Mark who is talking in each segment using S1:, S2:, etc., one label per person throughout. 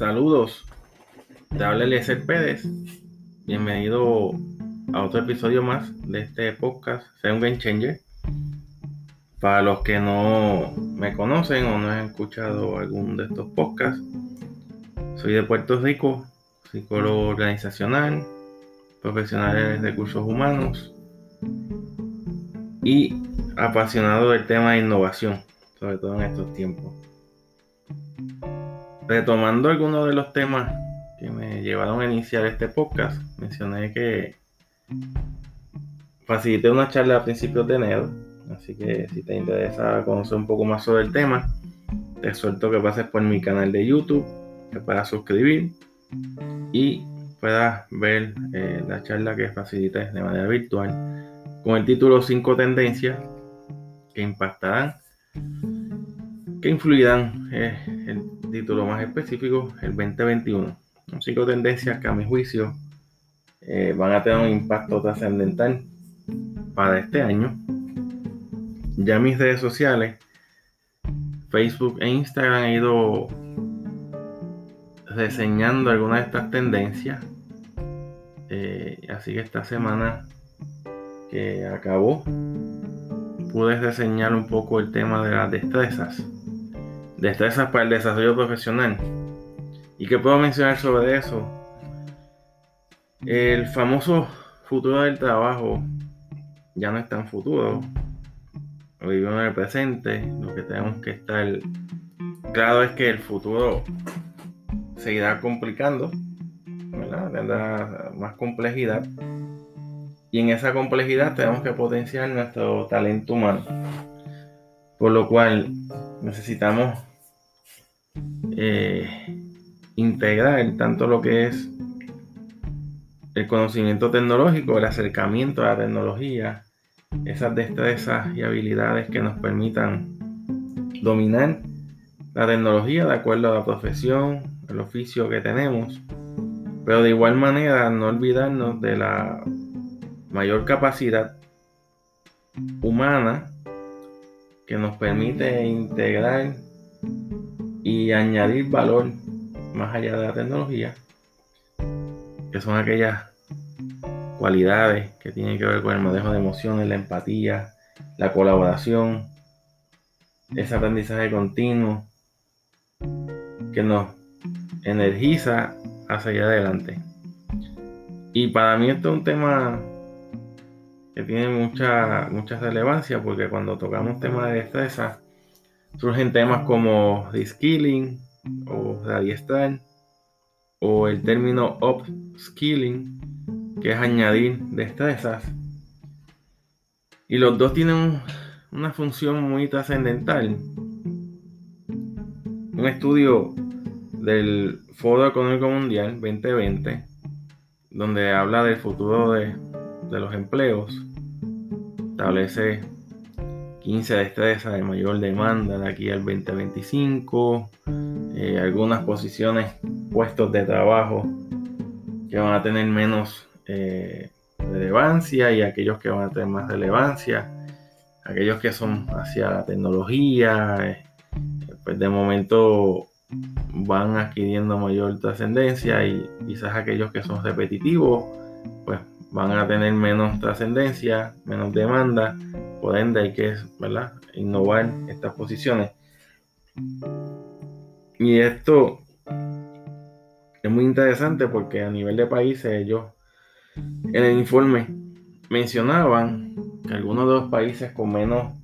S1: Saludos, te habla Eliezer Pérez. Bienvenido a otro episodio más de este podcast, Sea un Game Changer. Para los que no me conocen o no han escuchado algún de estos podcasts, soy de Puerto Rico, psicólogo organizacional, profesional en recursos humanos y apasionado del tema de innovación, sobre todo en estos tiempos retomando algunos de los temas que me llevaron a iniciar este podcast, mencioné que facilité una charla a principios de enero, así que si te interesa conocer un poco más sobre el tema, te suelto que pases por mi canal de YouTube, que puedas suscribir y puedas ver eh, la charla que facilité de manera virtual con el título 5 tendencias que impactarán, que influirán eh, título más específico, el 2021. Cinco tendencias que a mi juicio eh, van a tener un impacto trascendental para este año. Ya mis redes sociales, Facebook e Instagram, han ido reseñando algunas de estas tendencias. Eh, así que esta semana que acabó, pude reseñar un poco el tema de las destrezas destrezas para el desarrollo profesional. ¿Y qué puedo mencionar sobre eso? El famoso futuro del trabajo ya no es tan futuro. Vivimos en el presente. Lo que tenemos que estar claro es que el futuro seguirá complicando, ¿verdad? tendrá más complejidad. Y en esa complejidad tenemos que potenciar nuestro talento humano. Por lo cual necesitamos eh, integrar tanto lo que es el conocimiento tecnológico, el acercamiento a la tecnología, esas destrezas y habilidades que nos permitan dominar la tecnología de acuerdo a la profesión, el oficio que tenemos, pero de igual manera no olvidarnos de la mayor capacidad humana que nos permite integrar y añadir valor más allá de la tecnología, que son aquellas cualidades que tienen que ver con el manejo de emociones, la empatía, la colaboración, ese aprendizaje continuo que nos energiza hacia allá adelante. Y para mí esto es un tema que tiene mucha, mucha relevancia porque cuando tocamos temas de destreza, surgen temas como reskilling o radiestral o el término upskilling que es añadir destrezas. Y los dos tienen una función muy trascendental. Un estudio del Foro Económico Mundial 2020 donde habla del futuro de, de los empleos establece 15 destrezas de mayor demanda de aquí al 2025, eh, algunas posiciones, puestos de trabajo que van a tener menos eh, relevancia y aquellos que van a tener más relevancia, aquellos que son hacia la tecnología, eh, pues de momento van adquiriendo mayor trascendencia y quizás aquellos que son repetitivos, pues van a tener menos trascendencia, menos demanda por ende hay que ¿verdad? innovar estas posiciones. Y esto es muy interesante porque a nivel de países ellos en el informe mencionaban que algunos de los países con menos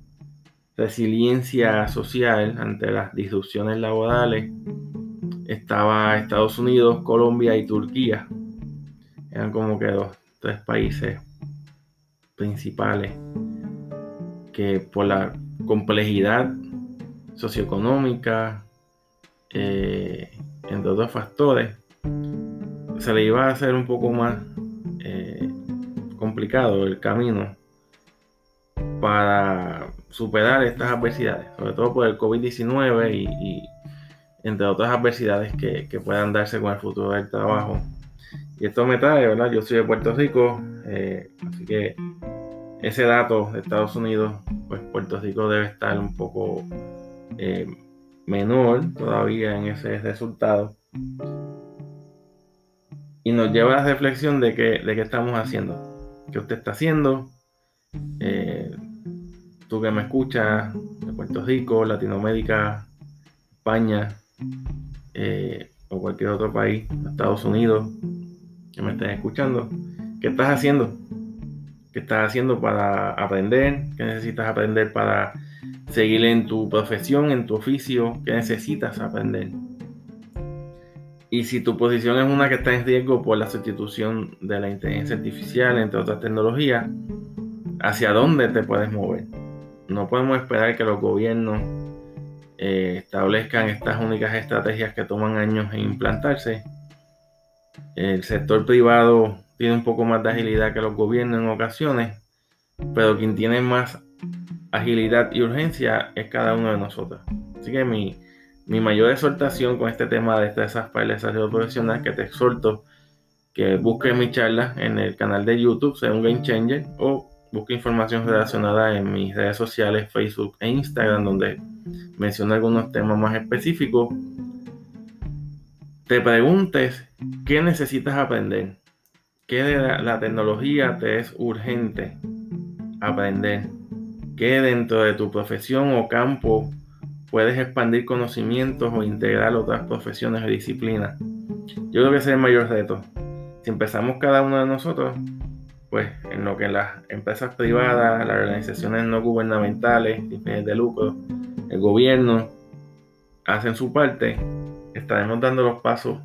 S1: resiliencia social ante las disrupciones laborales estaba Estados Unidos, Colombia y Turquía. Eran como que los tres países principales que por la complejidad socioeconómica, eh, entre otros factores, se le iba a hacer un poco más eh, complicado el camino para superar estas adversidades, sobre todo por el COVID-19 y, entre otras adversidades que, puedan darse con el futuro del trabajo. Y esto me trae, ¿verdad? Yo soy de Puerto Rico, eh, así que ese dato de Estados Unidos, pues Puerto Rico debe estar un poco eh, menor todavía en ese resultado. Y nos lleva a la reflexión de qué, de qué estamos haciendo, qué usted está haciendo, eh, tú que me escuchas de Puerto Rico, Latinoamérica, España eh, o cualquier otro país, Estados Unidos, que me estés escuchando, ¿qué estás haciendo? ¿Qué estás haciendo para aprender? ¿Qué necesitas aprender para seguir en tu profesión, en tu oficio? ¿Qué necesitas aprender? Y si tu posición es una que está en riesgo por la sustitución de la inteligencia artificial, entre otras tecnologías, ¿hacia dónde te puedes mover? No podemos esperar que los gobiernos eh, establezcan estas únicas estrategias que toman años en implantarse. El sector privado tiene un poco más de agilidad que los gobiernos en ocasiones, pero quien tiene más agilidad y urgencia es cada uno de nosotros. Así que mi, mayor exhortación con este tema de destrezas para el desarrollo profesional que te exhorto que busques mi charla en el canal de YouTube, sea un Game Changer, o busque información relacionada en mis redes sociales, Facebook e Instagram, donde menciono algunos temas más específicos. Te preguntes qué necesitas aprender ¿Qué de la, tecnología te es urgente aprender? ¿Qué dentro de tu profesión o campo puedes expandir conocimientos o integrar otras profesiones o disciplinas? Yo creo que ese es el mayor reto. Si empezamos cada uno de nosotros, pues en lo que las empresas privadas, las organizaciones no gubernamentales, fines de lucro, el gobierno hacen su parte, estaremos dando los pasos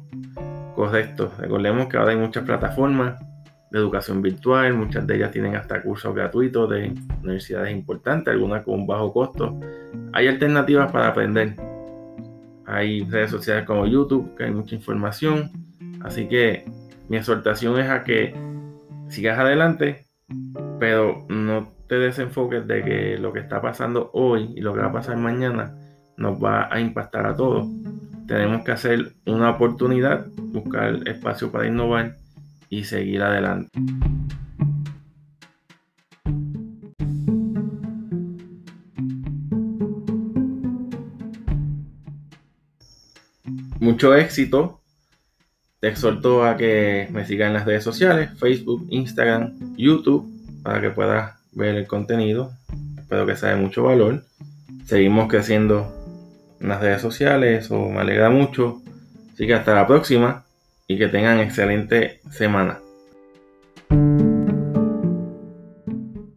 S1: Correcto. Recordemos que ahora hay muchas plataformas de educación virtual, muchas de ellas tienen hasta cursos gratuitos de universidades importantes, algunas con bajo costo. Hay alternativas para aprender. Hay redes sociales como YouTube, que hay mucha información. Así que mi exhortación es a que sigas adelante, pero no te desenfoques de que lo que está pasando hoy y lo que va a pasar mañana nos va a impactar a todos tenemos que hacer una oportunidad, buscar espacio para innovar y seguir adelante. Mucho éxito. Te exhorto a que me sigas en las redes sociales, Facebook, Instagram, YouTube, para que puedas ver el contenido. Espero que sea de mucho valor. Seguimos creciendo en las redes sociales. o me alegra mucho. Así que hasta la próxima y que tengan excelente semana.